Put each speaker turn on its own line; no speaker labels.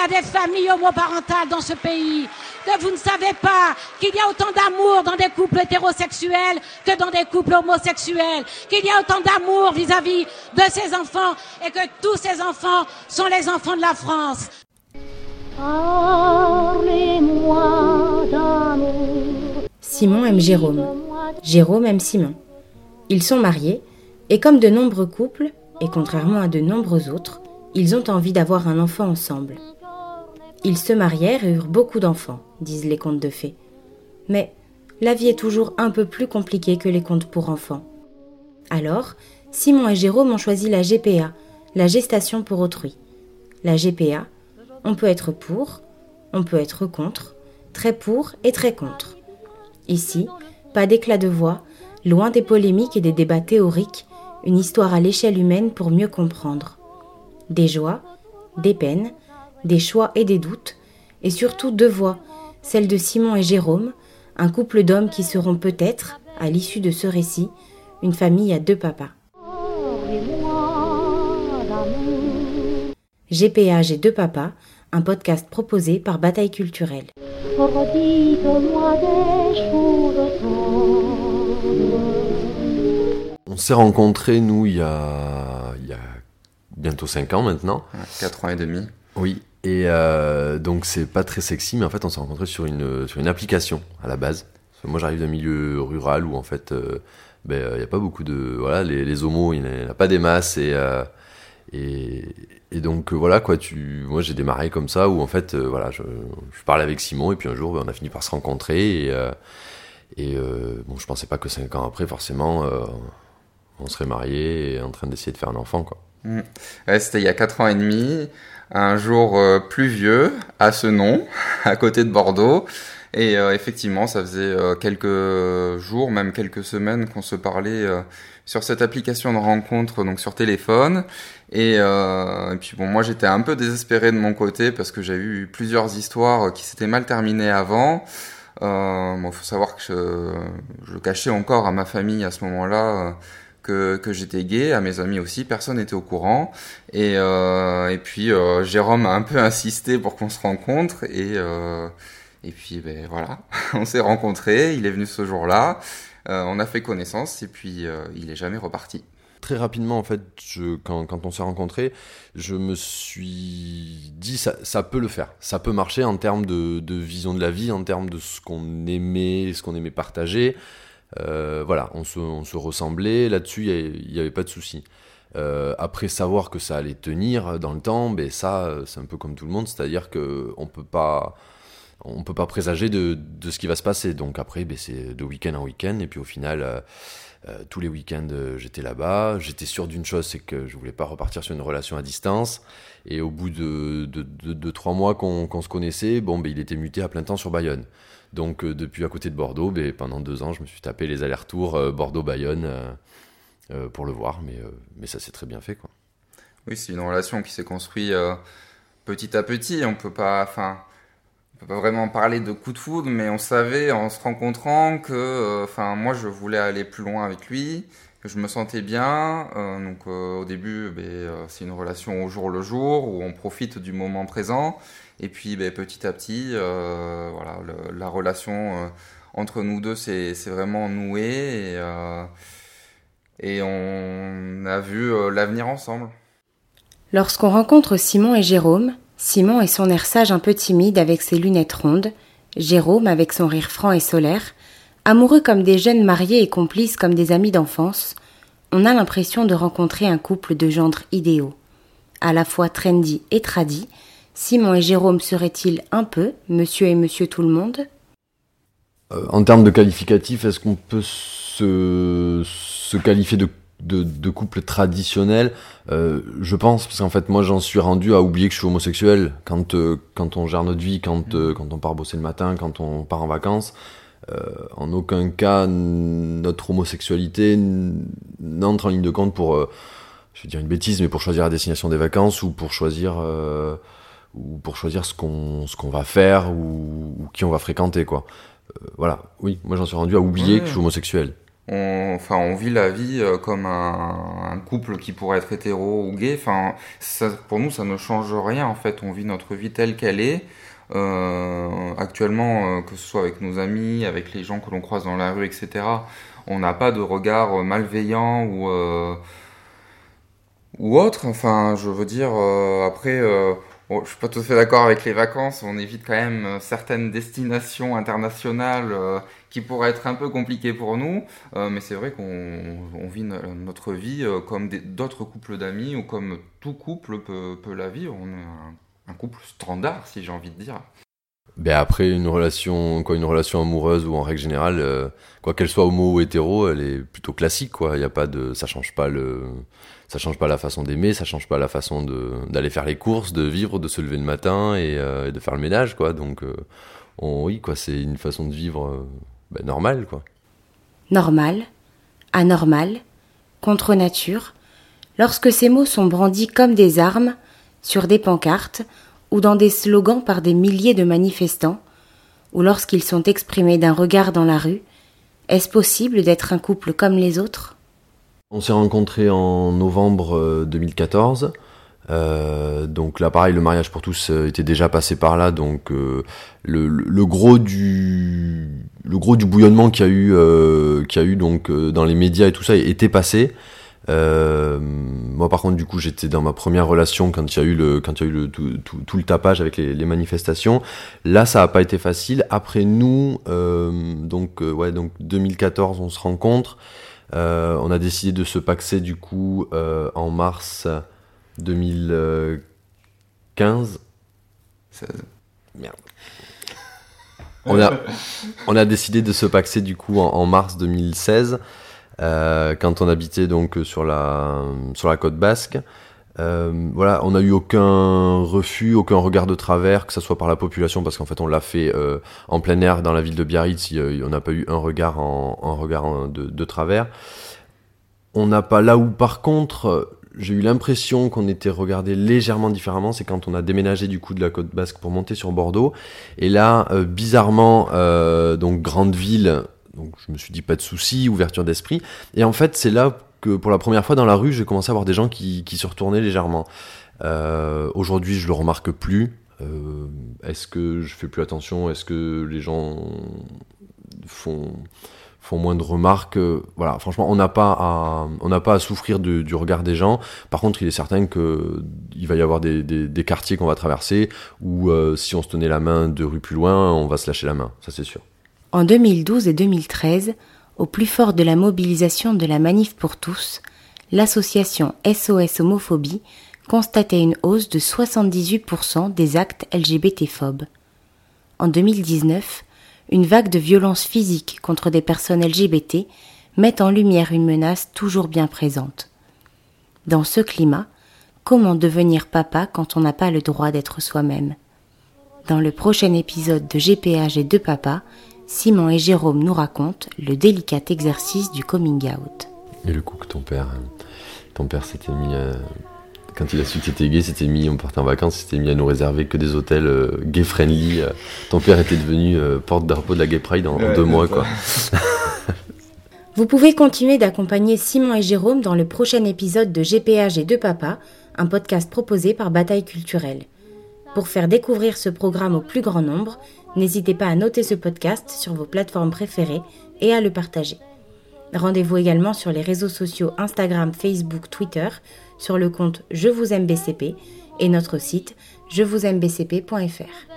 y a des familles homoparentales dans ce pays, que vous ne savez pas qu'il y a autant d'amour dans des couples hétérosexuels que dans des couples homosexuels, qu'il y a autant d'amour vis-à-vis de ces enfants et que tous ces enfants sont les enfants de la France.
Simon aime Jérôme. Jérôme aime Simon. Ils sont mariés et comme de nombreux couples, et contrairement à de nombreux autres, ils ont envie d'avoir un enfant ensemble. Ils se marièrent et eurent beaucoup d'enfants, disent les contes de fées. Mais la vie est toujours un peu plus compliquée que les contes pour enfants. Alors, Simon et Jérôme ont choisi la GPA, la gestation pour autrui. La GPA, on peut être pour, on peut être contre, très pour et très contre. Ici, pas d'éclat de voix, loin des polémiques et des débats théoriques, une histoire à l'échelle humaine pour mieux comprendre. Des joies, des peines, des choix et des doutes, et surtout deux voix, celle de Simon et Jérôme, un couple d'hommes qui seront peut-être, à l'issue de ce récit, une famille à deux papas. GPA et deux papas, un podcast proposé par Bataille culturelle.
On s'est rencontrés, nous, il y a, il y a bientôt 5 ans maintenant.
4 ans et demi.
Oui, et euh, donc c'est pas très sexy, mais en fait on s'est rencontrés sur une, sur une application à la base. Moi j'arrive d'un milieu rural où en fait euh, ben, il n'y a pas beaucoup de... Voilà, les, les homos, il n'y en a pas des masses et... Euh, et, et, donc voilà quoi, tu, moi j'ai démarré comme ça où en fait voilà, je, je, parlais avec Simon et puis un jour ben, on a fini par se rencontrer et, et bon je pensais pas que cinq ans après forcément on serait mariés et en train d'essayer de faire un enfant quoi.
Ouais, C'était il y a quatre ans et demi un jour euh, pluvieux à ce nom, à côté de Bordeaux. Et euh, effectivement, ça faisait euh, quelques jours, même quelques semaines qu'on se parlait sur cette application de rencontre, donc sur téléphone. Et, puis bon, moi j'étais un peu désespéré de mon côté parce que j'ai eu plusieurs histoires qui s'étaient mal terminées avant. Euh, bon, faut savoir que je, je, cachais encore à ma famille à ce moment-là que, j'étais gay, à mes amis aussi, personne n'était au courant. Et, euh, et puis euh, Jérôme a un peu insisté pour qu'on se rencontre et, euh, et puis ben, voilà, on s'est rencontrés, il est venu ce jour-là, on a fait connaissance et puis il est jamais reparti.
Très rapidement, en fait, quand, on s'est rencontrés, je me suis dit ça, ça peut le faire, ça peut marcher en termes de vision de la vie, en termes de ce qu'on aimait, ce qu'on aimait partager. Euh, voilà, on se, on se ressemblait, là-dessus, il n'y avait pas de souci. Euh, après savoir que ça allait tenir dans le temps, ben ça, c'est un peu comme tout le monde, c'est-à-dire qu'on peut pas, on peut pas présager de, de, ce qui va se passer. Donc après, ben c'est de week-end en week-end, et puis au final, euh, euh tous les week-ends, j'étais là-bas. J'étais sûr d'une chose, c'est que je voulais pas repartir sur une relation à distance. Et au bout de, de, de, trois mois qu'on qu'on se connaissait, bon, ben il était muté à plein temps sur Bayonne. Donc euh, depuis à côté de Bordeaux, ben, pendant deux ans, je me suis tapé les allers-retours euh, Bordeaux-Bayonne euh, pour le voir, mais, mais ça s'est très bien fait. Quoi.
Oui, c'est une relation qui s'est construite petit à petit. On peut pas, enfin, on peut pas vraiment parler de coup de foudre, mais on savait en se rencontrant que, enfin, moi, je voulais aller plus loin avec lui, je me sentais bien. donc au début, ben, c'est une relation au jour le jour où on profite du moment présent. Et puis ben, petit à petit, euh, voilà, la relation euh, entre nous deux s'est vraiment nouée et, euh, et, on a vu euh, l'avenir ensemble.
Lorsqu'on rencontre Simon et Jérôme, Simon et son air sage un peu timide avec ses lunettes rondes, Jérôme avec son rire franc et solaire, amoureux comme des jeunes mariés et complices comme des amis d'enfance, on a l'impression de rencontrer un couple de gendres idéaux, à la fois trendy et tradi, Simon et Jérôme seraient-ils un peu monsieur et monsieur tout le monde?
Euh, En termes de qualificatif, est-ce qu'on peut se, qualifier de, couple traditionnel? Euh, Je pense, parce qu'en fait, moi, j'en suis rendu à oublier que je suis homosexuel. Quand, euh, on gère notre vie, quand on part bosser le matin, quand on part en vacances. Euh, en aucun cas, notre homosexualité n'entre en ligne de compte pour, je vais dire une bêtise, mais pour choisir la destination des vacances ou pour choisir ou pour choisir ce qu'on ce qu'on va faire ou, ou, qui on va fréquenter quoi. Euh, voilà, oui, moi j'en suis rendu à oublier que je suis homosexuel.
on, enfin, on vit la vie euh, comme un, un, couple qui pourrait être hétéro ou gay. Enfin, ça, pour nous, ça ne change rien. En fait, on vit notre vie telle qu'elle est. Euh, actuellement, euh, que ce soit avec nos amis, avec les gens que l'on croise dans la rue, etc., on n'a pas de regard malveillant ou euh, ou autre. Enfin, je veux dire, après Bon, je suis pas tout à fait d'accord avec les vacances. On évite quand même euh, certaines destinations internationales euh, qui pourraient être un peu compliquées pour nous. Euh, mais c'est vrai qu'on vit notre vie comme d'autres couples d'amis ou comme tout couple peut, la vivre. Couple standard, si j'ai envie de dire.
Ben après une relation, quoi, une relation amoureuse ou en règle générale, quoi qu'elle soit homo ou hétéro, elle est plutôt classique, quoi. Il y a pas de, ça change pas le, ça change pas la façon d'aimer, ça change pas la façon d'aller faire les courses, de vivre, de se lever le matin et, euh, de faire le ménage, quoi. Donc, euh, oui, quoi, c'est une façon de vivre euh, ben, normale, quoi.
Normal, anormal, contre nature, lorsque ces mots sont brandis comme des armes sur des pancartes ou dans des slogans par des milliers de manifestants, ou lorsqu'ils sont exprimés d'un regard dans la rue, est-ce possible d'être un couple comme les autres?
On s'est rencontrés en novembre 2014. Euh, euh, donc là, pareil, le mariage pour tous euh, était déjà passé par là. Donc le, gros du le gros du bouillonnement qu'il y a eu, qu'il y a eu donc dans les médias et tout ça était passé. Moi, par contre, du coup, j'étais dans ma première relation quand il y a eu le quand il y a eu le, tout, le tapage avec les, manifestations. Là, ça n'a pas été facile. Après nous, donc ouais, donc 2014, on se rencontre. Euh, on a décidé de se paxer du coup euh, en mars 2015. 16. Merde. On a, on a décidé de se paxer du coup en, mars 2016 euh, quand on habitait donc sur la, sur la côte basque. Euh, voilà, on n'a eu aucun refus, aucun regard de travers, que ce soit par la population, parce qu'en fait on l'a fait euh, en plein air dans la ville de Biarritz, on n'a pas eu un regard, en, regard de, travers. On n'a pas là où par contre j'ai eu l'impression qu'on était regardé légèrement différemment, c'est quand on a déménagé du coup de la côte basque pour monter sur Bordeaux. Et là, euh, bizarrement, donc grande ville, donc je me suis dit pas de soucis, ouverture d'esprit. Et en fait, c'est là que pour la première fois dans la rue, j'ai commencé à voir des gens qui, se retournaient légèrement. Euh, Aujourd'hui, je le remarque plus. Euh, Est-ce que je fais plus attention? Est-ce que les gens font font moins de remarques? Voilà, franchement, on n'a pas à pas à souffrir du, regard des gens. Par contre, il est certain que il va y avoir des, quartiers qu'on va traverser où euh, si on se tenait la main de rue plus loin, on va se lâcher la main. Ça, c'est sûr.
En 2012 et 2013 au plus fort de la mobilisation de la manif pour tous, l'association SOS Homophobie constatait une hausse de 78% des actes LGBT-phobes. En 2019, une vague de violences physiques contre des personnes LGBT met en lumière une menace toujours bien présente. Dans ce climat, comment devenir papa quand on n'a pas le droit d'être soi-même? Dans le prochain épisode de GPH et de papa, Simon et Jérôme nous racontent le délicat exercice du coming out.
Et le coup que ton père, euh, ton père s'était mis, euh, quand il a su que t'étais gay, s'était mis, on partait en vacances, s'était mis à nous réserver que des hôtels euh, gay friendly. ton père était devenu porte-drapeau de la Gay Pride en, deux mois, quoi.
Vous pouvez continuer d'accompagner Simon et Jérôme dans le prochain épisode de GPH et de Papa, un podcast proposé par Bataille Culturelle. Pour faire découvrir ce programme au plus grand nombre, N'hésitez pas à noter ce podcast sur vos plateformes préférées et à le partager. Rendez-vous également sur les réseaux sociaux Instagram, Facebook, Twitter, sur le compte Je vous aime BCP et notre site je vous aime bcp.fr.